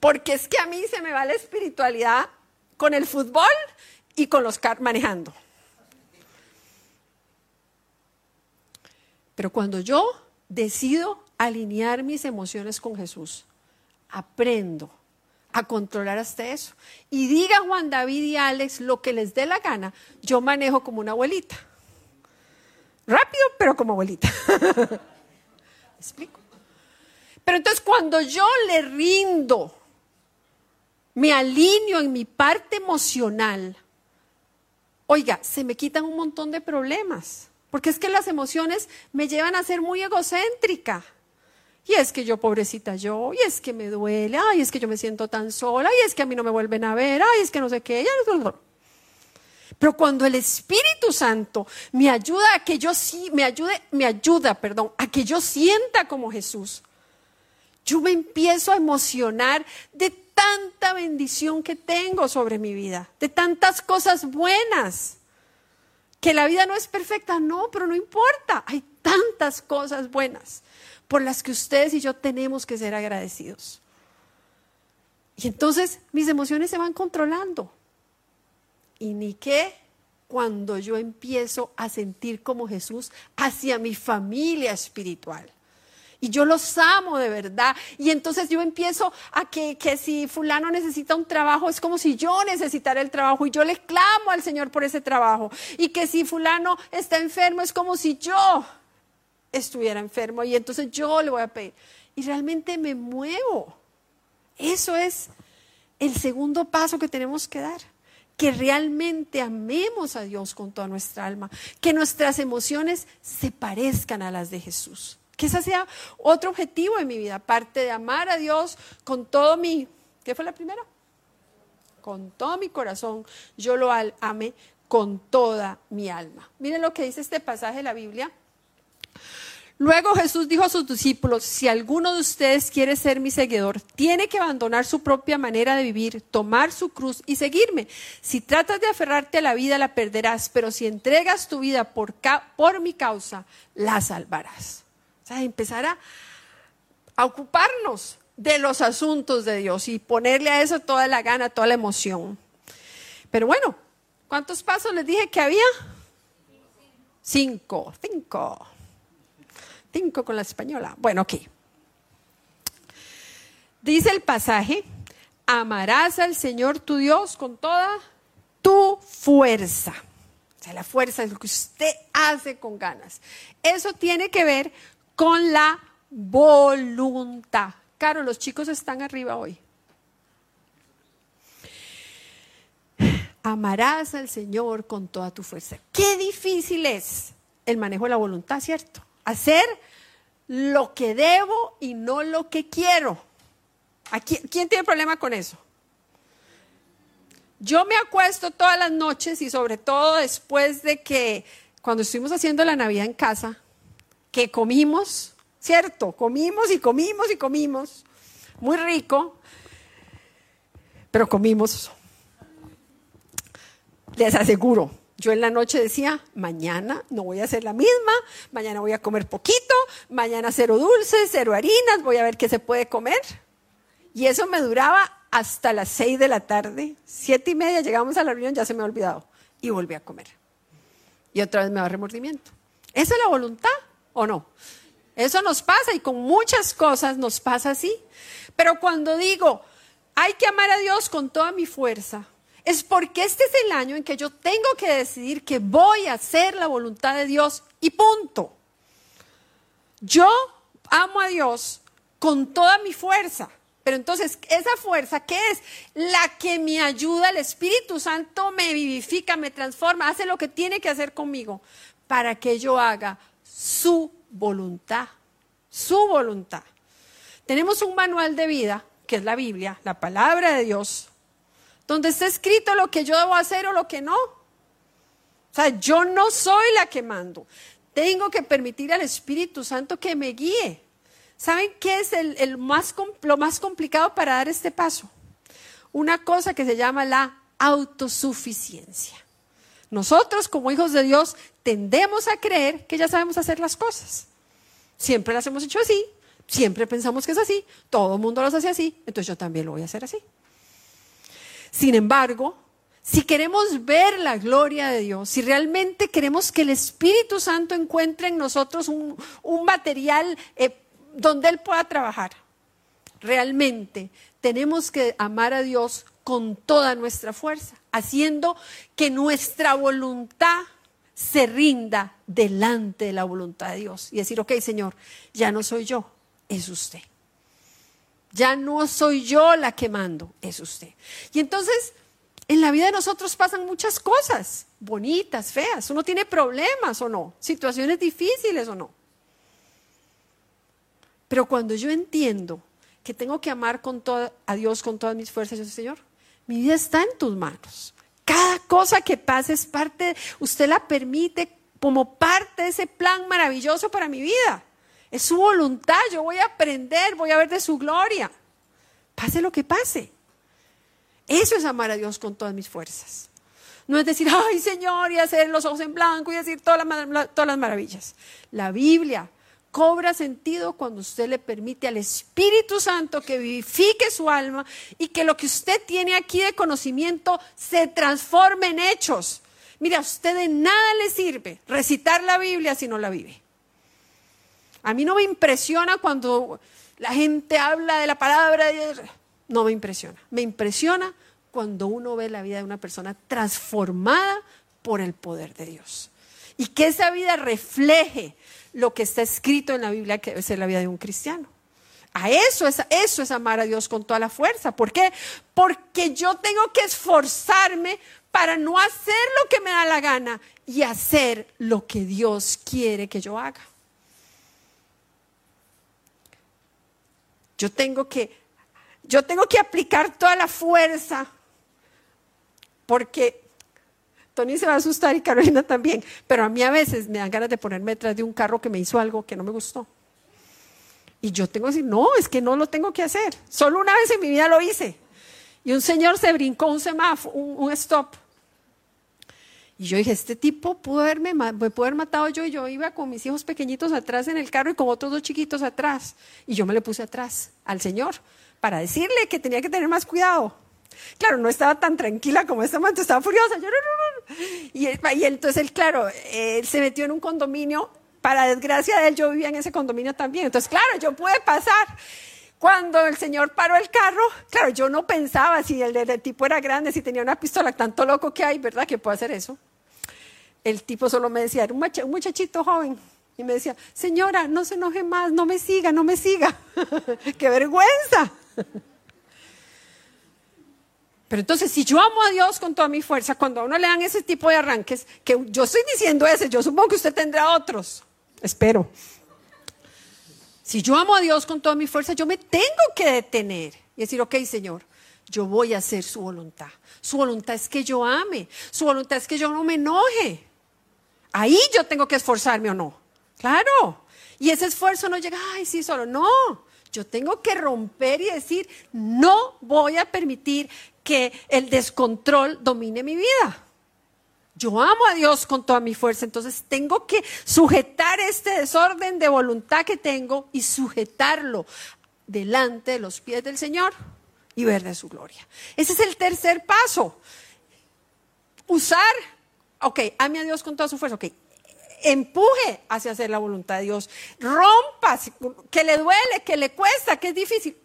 Porque es que a mí se me va la espiritualidad con el fútbol y con los carros manejando. Pero cuando yo decido alinear mis emociones con Jesús, aprendo a controlar hasta eso. Y diga Juan David y Alex lo que les dé la gana, yo manejo como una abuelita. Rápido, pero como abuelita. explico? Pero entonces cuando yo le rindo, me alineo en mi parte emocional, oiga, se me quitan un montón de problemas. Porque es que las emociones me llevan a ser muy egocéntrica. Y es que yo, pobrecita yo, y es que me duele, ay, es que yo me siento tan sola, y es que a mí no me vuelven a ver, ay, es que no sé qué. Pero cuando el Espíritu Santo me ayuda a que yo sí, me ayude, me ayuda, perdón, a que yo sienta como Jesús, yo me empiezo a emocionar de tanta bendición que tengo sobre mi vida, de tantas cosas buenas. Que la vida no es perfecta, no, pero no importa. Hay tantas cosas buenas por las que ustedes y yo tenemos que ser agradecidos. Y entonces mis emociones se van controlando. Y ni qué cuando yo empiezo a sentir como Jesús hacia mi familia espiritual. Y yo los amo de verdad. Y entonces yo empiezo a que, que, si fulano necesita un trabajo, es como si yo necesitara el trabajo y yo le clamo al Señor por ese trabajo. Y que si fulano está enfermo, es como si yo estuviera enfermo y entonces yo le voy a pedir. Y realmente me muevo. Eso es el segundo paso que tenemos que dar. Que realmente amemos a Dios con toda nuestra alma. Que nuestras emociones se parezcan a las de Jesús. Que ese sea otro objetivo de mi vida. Aparte de amar a Dios con todo mi... ¿Qué fue la primera? Con todo mi corazón. Yo lo ame con toda mi alma. Miren lo que dice este pasaje de la Biblia. Luego Jesús dijo a sus discípulos, si alguno de ustedes quiere ser mi seguidor, tiene que abandonar su propia manera de vivir, tomar su cruz y seguirme. Si tratas de aferrarte a la vida, la perderás, pero si entregas tu vida por, mi causa, la salvarás. O sea, empezar a, a ocuparnos de los asuntos de Dios y ponerle a eso toda la gana, toda la emoción. Pero bueno, ¿cuántos pasos les dije que había? Cinco, cinco. Cinco con la española. Bueno, ok. Dice el pasaje, amarás al Señor tu Dios con toda tu fuerza. O sea, la fuerza es lo que usted hace con ganas. Eso tiene que ver con la voluntad. Caro, los chicos están arriba hoy. Amarás al Señor con toda tu fuerza. Qué difícil es el manejo de la voluntad, ¿cierto? Hacer lo que debo y no lo que quiero. ¿Quién tiene problema con eso? Yo me acuesto todas las noches y sobre todo después de que cuando estuvimos haciendo la Navidad en casa, que comimos, ¿cierto? Comimos y comimos y comimos, muy rico, pero comimos, les aseguro, yo en la noche decía, mañana no voy a hacer la misma, mañana voy a comer poquito, mañana cero dulces, cero harinas, voy a ver qué se puede comer. Y eso me duraba hasta las seis de la tarde, siete y media, llegamos a la reunión, ya se me ha olvidado, y volví a comer. Y otra vez me da remordimiento. ¿Esa es la voluntad o no? Eso nos pasa y con muchas cosas nos pasa así. Pero cuando digo, hay que amar a Dios con toda mi fuerza, es porque este es el año en que yo tengo que decidir que voy a hacer la voluntad de Dios y punto. Yo amo a Dios con toda mi fuerza. Pero entonces, esa fuerza, ¿qué es? La que me ayuda, el Espíritu Santo me vivifica, me transforma, hace lo que tiene que hacer conmigo para que yo haga su voluntad, su voluntad. Tenemos un manual de vida, que es la Biblia, la palabra de Dios, donde está escrito lo que yo debo hacer o lo que no. O sea, yo no soy la que mando. Tengo que permitir al Espíritu Santo que me guíe. ¿Saben qué es el, más, lo más complicado para dar este paso? Una cosa que se llama la autosuficiencia. Nosotros como hijos de Dios tendemos a creer que ya sabemos hacer las cosas. Siempre las hemos hecho así, siempre pensamos que es así, todo el mundo las hace así, entonces yo también lo voy a hacer así. Sin embargo, si queremos ver la gloria de Dios, si realmente queremos que el Espíritu Santo encuentre en nosotros un, material eh, donde Él pueda trabajar, realmente tenemos que amar a Dios con toda nuestra fuerza, haciendo que nuestra voluntad se rinda delante de la voluntad de Dios y decir, ok Señor, ya no soy yo, es usted. Ya no soy yo la que mando, es usted. Y entonces, en la vida de nosotros pasan muchas cosas, bonitas, feas. Uno tiene problemas o no, situaciones difíciles o no. Pero cuando yo entiendo que tengo que amar con a Dios con todas mis fuerzas, yo soy Señor, mi vida está en tus manos. Cada cosa que pase es parte, usted la permite como parte de ese plan maravilloso para mi vida. Es su voluntad, yo voy a aprender, voy a ver de su gloria. Pase lo que pase. Eso es amar a Dios con todas mis fuerzas. No es decir, ay Señor, y hacer los ojos en blanco y decir todas las, maravillas. La Biblia cobra sentido cuando usted le permite al Espíritu Santo que vivifique su alma y que lo que usted tiene aquí de conocimiento se transforme en hechos. Mira, a usted de nada le sirve recitar la Biblia si no la vive. A mí no me impresiona cuando la gente habla de la palabra. No me impresiona. Me impresiona cuando uno ve la vida de una persona transformada por el poder de Dios. Y que esa vida refleje lo que está escrito en la Biblia, que debe ser la vida de un cristiano. A eso es, eso es amar a Dios con toda la fuerza. ¿Por qué? Porque yo tengo que esforzarme para no hacer lo que me da la gana y hacer lo que Dios quiere que yo haga. Yo tengo que, yo tengo que aplicar toda la fuerza porque Tony se va a asustar y Carolina también, pero a mí a veces me dan ganas de ponerme detrás de un carro que me hizo algo que no me gustó. Y yo tengo que decir, no, es que no lo tengo que hacer. Solo una vez en mi vida lo hice. Y un señor se brincó un semáforo, un, stop. Y yo dije, este tipo pudo haberme, me pudo haber matado yo y yo iba con mis hijos pequeñitos atrás en el carro y con otros dos chiquitos atrás. Y yo me le puse atrás al señor para decirle que tenía que tener más cuidado. Claro, no estaba tan tranquila como este momento, estaba furiosa. y, y, entonces él, claro, él se metió en un condominio. Para desgracia de él, yo vivía en ese condominio también. Entonces, claro, yo pude pasar. Cuando el señor paró el carro, claro, yo no pensaba si el, tipo era grande, si tenía una pistola, tanto loco que hay, ¿verdad? Que puede hacer eso. El tipo solo me decía, era un muchachito joven, y me decía, señora, no se enoje más, no me siga, no me siga. ¡Qué vergüenza! Pero entonces, si yo amo a Dios con toda mi fuerza, cuando a uno le dan ese tipo de arranques, que yo estoy diciendo ese, yo supongo que usted tendrá otros, espero. Si yo amo a Dios con toda mi fuerza, yo me tengo que detener y decir, ok, Señor, yo voy a hacer su voluntad. Su voluntad es que yo ame, su voluntad es que yo no me enoje. Ahí yo tengo que esforzarme o no. Claro. Y ese esfuerzo no llega, ay, sí, solo. No. Yo tengo que romper y decir, no voy a permitir que el descontrol domine mi vida. Yo amo a Dios con toda mi fuerza, entonces tengo que sujetar este desorden de voluntad que tengo y sujetarlo delante de los pies del Señor y ver de su gloria. Ese es el tercer paso. Usar, ok, ame a Dios con toda su fuerza, ok, empuje hacia hacer la voluntad de Dios, rompa, que le duele, que le cuesta, que es difícil.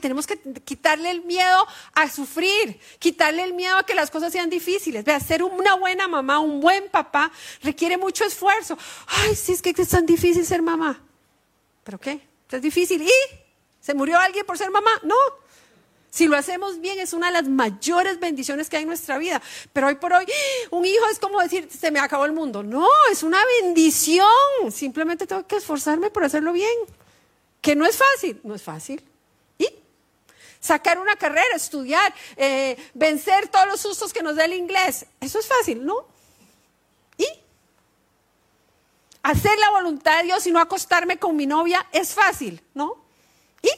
Tenemos que quitarle el miedo a sufrir, quitarle el miedo a que las cosas sean difíciles. Vea, ser una buena mamá, un buen papá, requiere mucho esfuerzo. Ay, sí, es que es tan difícil ser mamá. ¿Pero qué? Es difícil. ¿Y? ¿Se murió alguien por ser mamá? No. Si lo hacemos bien, es una de las mayores bendiciones que hay en nuestra vida. Pero hoy por hoy, un hijo es como decir, se me acabó el mundo. No, es una bendición. Simplemente tengo que esforzarme por hacerlo bien. Que no es fácil. No es fácil sacar una carrera, estudiar, eh, vencer todos los sustos que nos da el inglés. Eso es fácil, ¿no? ¿Y? Hacer la voluntad de Dios y no acostarme con mi novia es fácil, ¿no? ¿Y?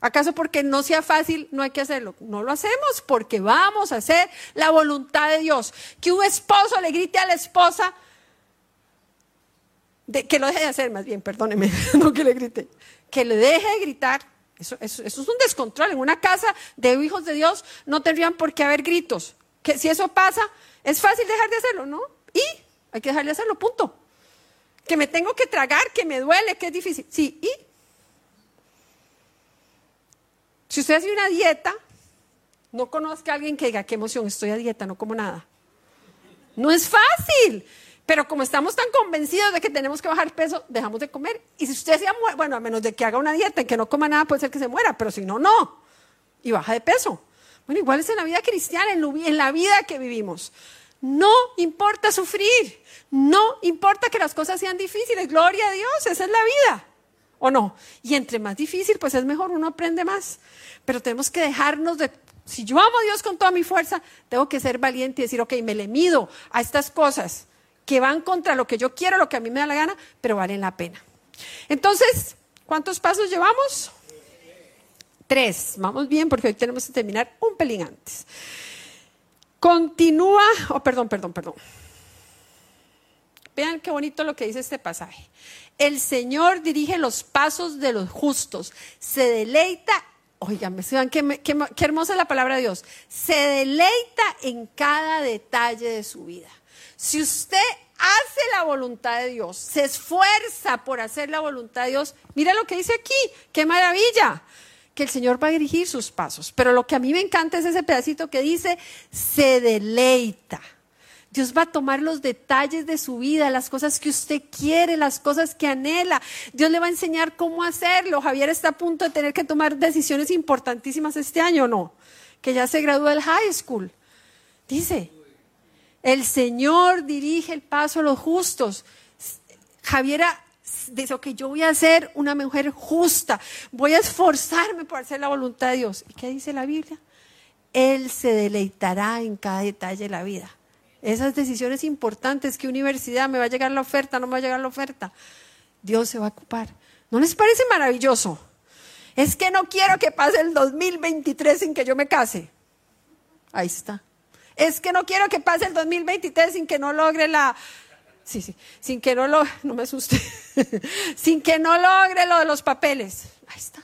¿Acaso porque no sea fácil no hay que hacerlo? No lo hacemos porque vamos a hacer la voluntad de Dios. Que un esposo le grite a la esposa, que lo deje de hacer más bien, perdóneme, no que le grite, que le deje de gritar eso, es un descontrol. En una casa de hijos de Dios no tendrían por qué haber gritos. Que si eso pasa, es fácil dejar de hacerlo, ¿no? Y hay que dejar de hacerlo, punto. Que me tengo que tragar, que me duele, que es difícil. Sí, y si usted hace una dieta, no conozca a alguien que diga, qué emoción, estoy a dieta, no como nada. No es fácil. Pero como estamos tan convencidos de que tenemos que bajar peso, dejamos de comer. Y si usted se muere, bueno, a menos de que haga una dieta en que no coma nada, puede ser que se muera, pero si no, no. Y baja de peso. Bueno, igual es en la vida cristiana, en la vida que vivimos. No importa sufrir, no importa que las cosas sean difíciles, gloria a Dios, esa es la vida. ¿O no? Y entre más difícil, pues es mejor, uno aprende más. Pero tenemos que dejarnos de si yo amo a Dios con toda mi fuerza, tengo que ser valiente y decir, ok, me le mido a estas cosas que van contra lo que yo quiero, lo que a mí me da la gana, pero valen la pena. Entonces, ¿cuántos pasos llevamos? Tres. Vamos bien porque hoy tenemos que terminar un pelín antes. Continúa, oh, perdón, perdón, perdón. Vean qué bonito lo que dice este pasaje. El Señor dirige los pasos de los justos, se deleita, oigan, vean qué, qué, qué hermosa es la palabra de Dios, se deleita en cada detalle de su vida. Si usted hace la voluntad de Dios, se esfuerza por hacer la voluntad de Dios, mira lo que dice aquí, qué maravilla, que el Señor va a dirigir sus pasos. Pero lo que a mí me encanta es ese pedacito que dice, se deleita. Dios va a tomar los detalles de su vida, las cosas que usted quiere, las cosas que anhela. Dios le va a enseñar cómo hacerlo. Javier está a punto de tener que tomar decisiones importantísimas este año, ¿no? Que ya se graduó del high school. Dice, el Señor dirige el paso a los justos. Javiera dice, ok, yo voy a ser una mujer justa, voy a esforzarme por hacer la voluntad de Dios. ¿Y qué dice la Biblia? Él se deleitará en cada detalle de la vida. Esas decisiones importantes, ¿qué universidad me va a llegar la oferta? ¿No me va a llegar la oferta? Dios se va a ocupar. ¿No les parece maravilloso? Es que no quiero que pase el 2023 sin que yo me case. Ahí está. Es que no quiero que pase el 2023 sin que no logre la... Sí, sí, sin que no lo... No me asuste. sin que no logre lo de los papeles. Ahí está.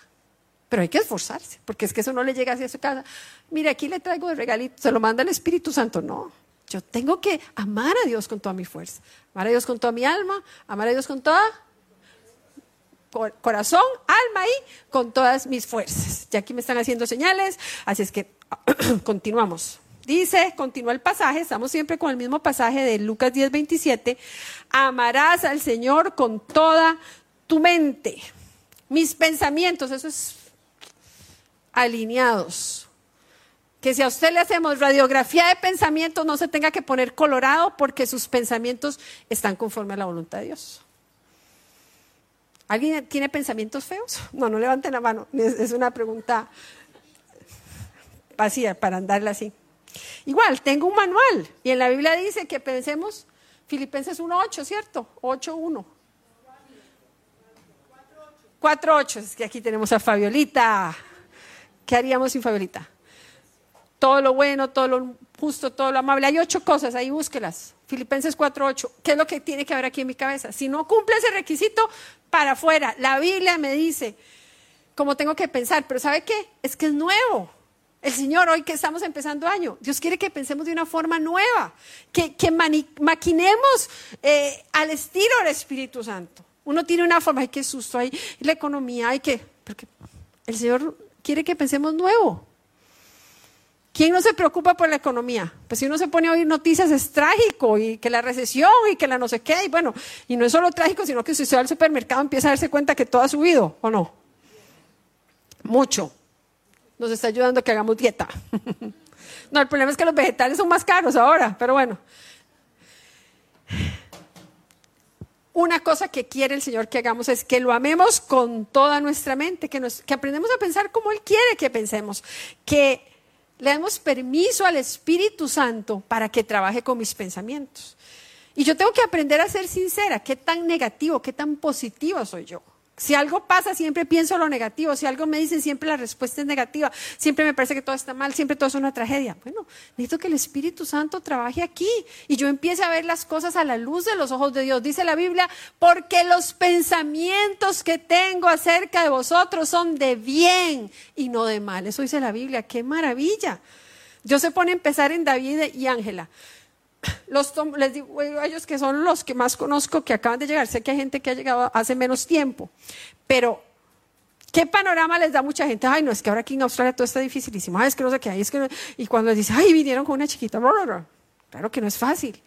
Pero hay que esforzarse, porque es que eso no le llega hacia su casa. Mire, aquí le traigo de regalito, se lo manda el Espíritu Santo. No, yo tengo que amar a Dios con toda mi fuerza, amar a Dios con toda mi alma, amar a Dios con toda corazón, alma y con todas mis fuerzas. Ya aquí me están haciendo señales, así es que continuamos. Dice, continúa el pasaje, estamos siempre con el mismo pasaje de Lucas 10, 27. Amarás al Señor con toda tu mente. Mis pensamientos, eso es alineados. Que si a usted le hacemos radiografía de pensamientos, no se tenga que poner colorado porque sus pensamientos están conforme a la voluntad de Dios. ¿Alguien tiene pensamientos feos? No, no levanten la mano. Es una pregunta vacía para andarla así. Igual, tengo un manual y en la Biblia dice que pensemos Filipenses 1.8, ¿cierto? 8.1. 4.8, es que aquí tenemos a Fabiolita. ¿Qué haríamos sin Fabiola? Todo lo bueno, todo lo justo, todo lo amable. Hay ocho cosas, ahí búsquelas. Filipenses 4.8. ¿Qué es lo que tiene que haber aquí en mi cabeza? Si no cumple ese requisito, para afuera. La Biblia me dice cómo tengo que pensar, pero ¿sabe qué? Es que es nuevo. El Señor, hoy que estamos empezando año, Dios quiere que pensemos de una forma nueva, que, maquinemos eh, al estilo del Espíritu Santo. Uno tiene una forma, hay que susto, hay la economía, hay que... Porque el Señor quiere que pensemos nuevo. ¿Quién no se preocupa por la economía? Pues si uno se pone a oír noticias es trágico y que la recesión y que la no sé qué, y bueno, y no es solo trágico, sino que si usted va al supermercado empieza a darse cuenta que todo ha subido, ¿o no? Mucho. Nos está ayudando a que hagamos dieta. no, el problema es que los vegetales son más caros ahora, pero bueno una cosa que quiere el Señor que hagamos es que lo amemos con toda nuestra mente, que, nos, que aprendemos a pensar como Él quiere que pensemos, que le demos permiso al Espíritu Santo para que trabaje con mis pensamientos. Y yo tengo que aprender a ser sincera, qué tan negativo, qué tan positivo soy yo. Si algo pasa, siempre pienso lo negativo. Si algo me dicen, siempre la respuesta es negativa. Siempre me parece que todo está mal, siempre todo es una tragedia. Bueno, necesito que el Espíritu Santo trabaje aquí y yo empiece a ver las cosas a la luz de los ojos de Dios. Dice la Biblia, porque los pensamientos que tengo acerca de vosotros son de bien y no de mal. Eso dice la Biblia. ¡Qué maravilla! Dios se pone a empezar en David y Ángela los les digo a ellos que son los que más conozco que acaban de llegar. Sé que hay gente que ha llegado hace menos tiempo, pero ¿qué panorama les da mucha gente? Ay, no, es que ahora aquí en Australia todo está dificilísimo. Ay, es que no sé qué hay. Es que Y cuando les dice, ay, vinieron con una chiquita, claro que no es fácil.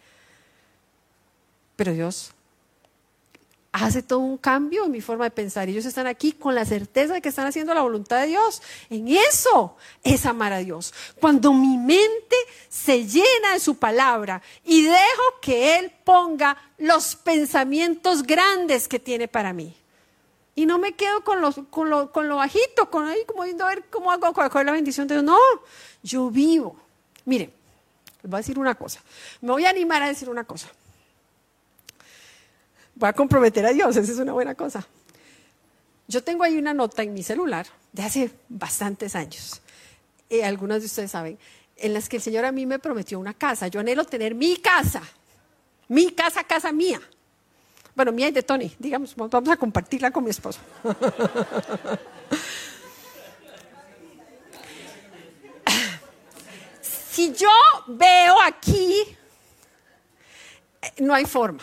Pero Dios hace todo un cambio en mi forma de pensar. Ellos están aquí con la certeza de que están haciendo la voluntad de Dios. En eso es amar a Dios. Cuando mi mente se llena de su palabra y dejo que Él ponga los pensamientos grandes que tiene para mí. Y no me quedo con, con, lo, con lo bajito, con ahí como viendo a ver cómo hago con la bendición de Dios. No, yo vivo. Mire, les voy a decir una cosa. Me voy a animar a decir una cosa voy a comprometer a Dios, esa es una buena cosa. Yo tengo ahí una nota en mi celular de hace bastantes años, y algunos de ustedes saben, en las que el Señor a mí me prometió una casa. Yo anhelo tener mi casa, mi casa, casa mía. Bueno, mía y de Tony, digamos, vamos a compartirla con mi esposo. si yo veo aquí, eh, no hay forma.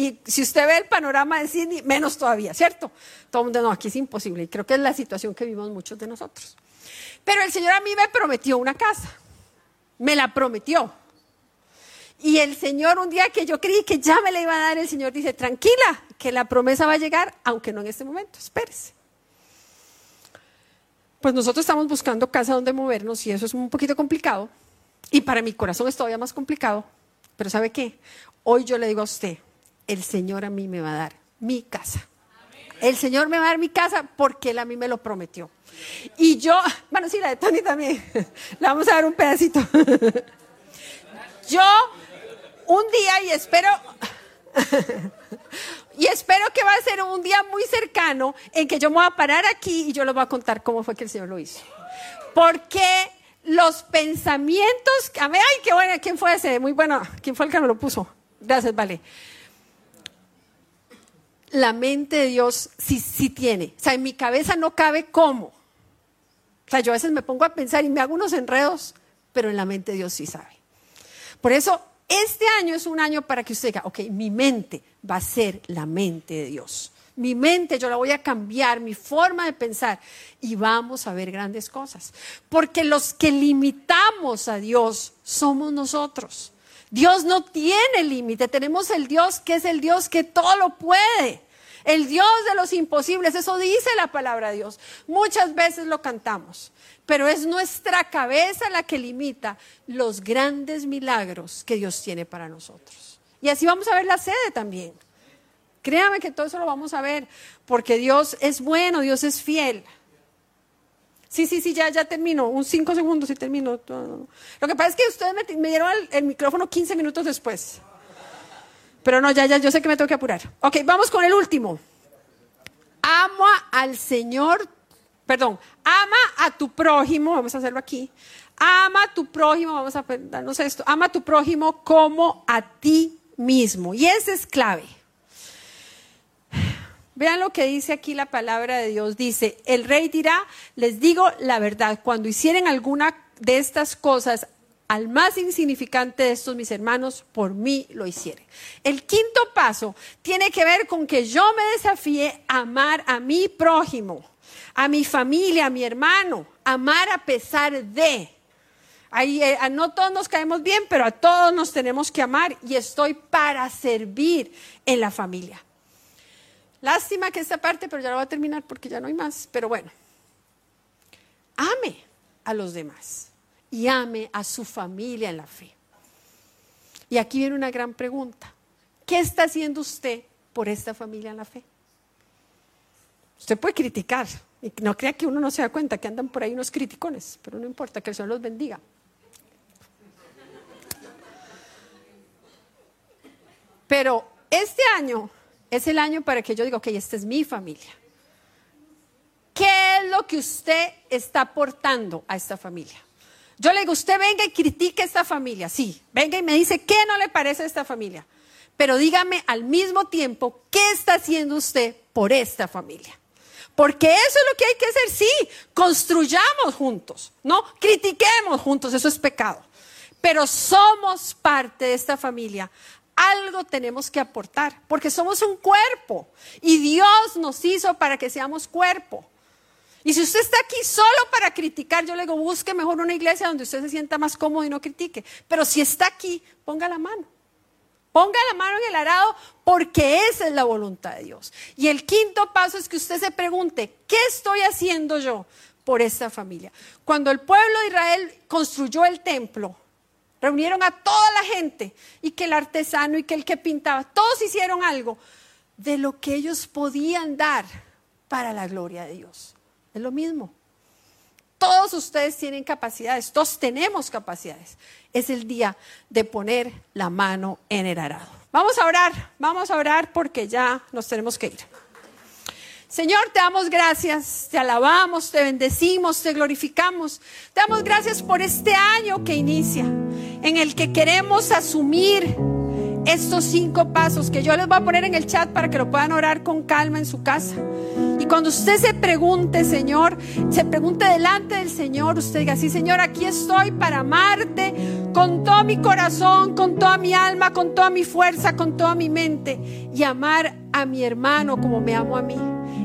Y si usted ve el panorama de Sydney, menos todavía, ¿cierto? Todo el mundo, no, aquí es imposible. Y creo que es la situación que vivimos muchos de nosotros. Pero el Señor a mí me prometió una casa. Me la prometió. Y el Señor, un día que yo creí que ya me la iba a dar, el Señor dice, tranquila, que la promesa va a llegar, aunque no en este momento, espérese. Pues nosotros estamos buscando casa donde movernos y eso es un poquito complicado. Y para mi corazón es todavía más complicado. Pero ¿sabe qué? Hoy yo le digo a usted, el Señor a mí me va a dar mi casa. El Señor me va a dar mi casa porque Él a mí me lo prometió. Y yo, bueno, sí, la de Tony también. Le vamos a dar un pedacito. Yo, un día, y espero, y espero que va a ser un día muy cercano en que yo me voy a parar aquí y yo les voy a contar cómo fue que el Señor lo hizo. Porque los pensamientos, ay, qué buena, ¿quién fue ese? Muy bueno, ¿quién fue el que me lo puso? Gracias, vale la mente de Dios sí, sí tiene. O sea, en mi cabeza no cabe cómo. O sea, yo a veces me pongo a pensar y me hago unos enredos, pero en la mente de Dios sí sabe. Por eso, este año es un año para que usted diga, ok, mi mente va a ser la mente de Dios. Mi mente yo la voy a cambiar, mi forma de pensar y vamos a ver grandes cosas. Porque los que limitamos a Dios somos nosotros. Dios no tiene límite, tenemos el Dios que es el Dios que todo lo puede. El Dios de los imposibles, eso dice la palabra de Dios. Muchas veces lo cantamos, pero es nuestra cabeza la que limita los grandes milagros que Dios tiene para nosotros. Y así vamos a ver la sede también. Créame que todo eso lo vamos a ver, porque Dios es bueno, Dios es fiel. Sí, sí, sí, ya, ya termino. Un cinco segundos y termino. Lo que pasa es que ustedes me, dieron el, micrófono 15 minutos después. Pero no, ya, ya, yo sé que me tengo que apurar. Ok, vamos con el último. Ama al Señor, perdón, ama a tu prójimo, vamos a hacerlo aquí. Ama a tu prójimo, vamos a darnos esto. Ama a tu prójimo como a ti mismo. Y ese es clave. Vean lo que dice aquí la palabra de Dios. Dice, el rey dirá, les digo la verdad, cuando hicieren alguna de estas cosas al más insignificante de estos mis hermanos, por mí lo hicieren. El quinto paso tiene que ver con que yo me desafíe a amar a mi prójimo, a mi familia, a mi hermano, amar a pesar de. Ahí, eh, no todos nos caemos bien, pero a todos nos tenemos que amar y estoy para servir en la familia. Lástima que esta parte, pero ya lo voy a terminar porque ya no hay más. Pero bueno, ame a los demás y ame a su familia en la fe. Y aquí viene una gran pregunta. ¿Qué está haciendo usted por esta familia en la fe? Usted puede criticar y no crea que uno no se da cuenta que andan por ahí unos criticones, pero no importa, que el Señor los bendiga. Pero este año es el año para que yo diga, ok, esta es mi familia. ¿Qué es lo que usted está aportando a esta familia? Yo le digo, usted venga y critique a esta familia, sí, venga y me dice qué no le parece a esta familia, pero dígame al mismo tiempo qué está haciendo usted por esta familia. Porque eso es lo que hay que hacer, sí, construyamos juntos, no critiquemos juntos, eso es pecado. Pero somos parte de esta familia algo tenemos que aportar, porque somos un cuerpo y Dios nos hizo para que seamos cuerpo. Y si usted está aquí solo para criticar, yo le digo, busque mejor una iglesia donde usted se sienta más cómodo y no critique. Pero si está aquí, ponga la mano. Ponga la mano en el arado porque esa es la voluntad de Dios. Y el quinto paso es que usted se pregunte, ¿qué estoy haciendo yo por esta familia? Cuando el pueblo de Israel construyó el templo, Reunieron a toda la gente y que el artesano y que el que pintaba, todos hicieron algo de lo que ellos podían dar para la gloria de Dios. Es lo mismo. Todos ustedes tienen capacidades, todos tenemos capacidades. Es el día de poner la mano en el arado. Vamos a orar, vamos a orar porque ya nos tenemos que ir. Señor, te damos gracias, te alabamos, te bendecimos, te glorificamos. Te damos gracias por este año que inicia, en el que queremos asumir estos cinco pasos que yo les voy a poner en el chat para que lo puedan orar con calma en su casa. Y cuando usted se pregunte, Señor, se pregunte delante del Señor, usted diga, sí, Señor, aquí estoy para amarte con todo mi corazón, con toda mi alma, con toda mi fuerza, con toda mi mente y amar a mi hermano como me amo a mí.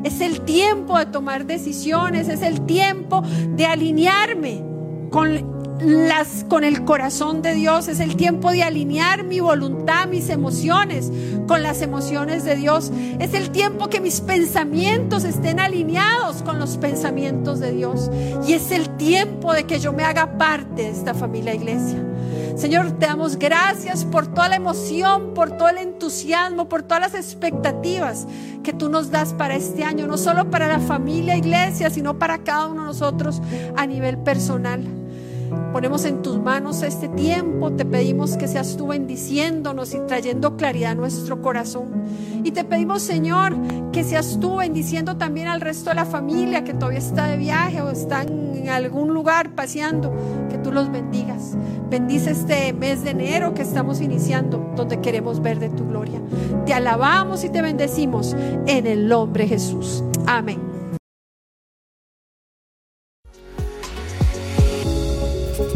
Es el tiempo de tomar decisiones, es el tiempo de alinearme con las, con el corazón de Dios. Es el tiempo de alinear mi voluntad, mis emociones con las emociones de Dios. Es el tiempo que mis pensamientos estén alineados con los pensamientos de Dios. Y es el tiempo de que yo me haga parte de esta familia iglesia. Señor, te damos gracias por toda la emoción, por todo el entusiasmo, por todas las expectativas que tú nos das para este año, no solo para la familia iglesia, sino para cada uno de nosotros a nivel personal. Ponemos en tus manos este tiempo, te pedimos que seas tú bendiciéndonos y trayendo claridad a nuestro corazón. Y te pedimos, Señor, que seas tú bendiciendo también al resto de la familia que todavía está de viaje o está en algún lugar paseando, que tú los bendigas. Bendice este mes de enero que estamos iniciando, donde queremos ver de tu gloria. Te alabamos y te bendecimos en el nombre de Jesús. Amén.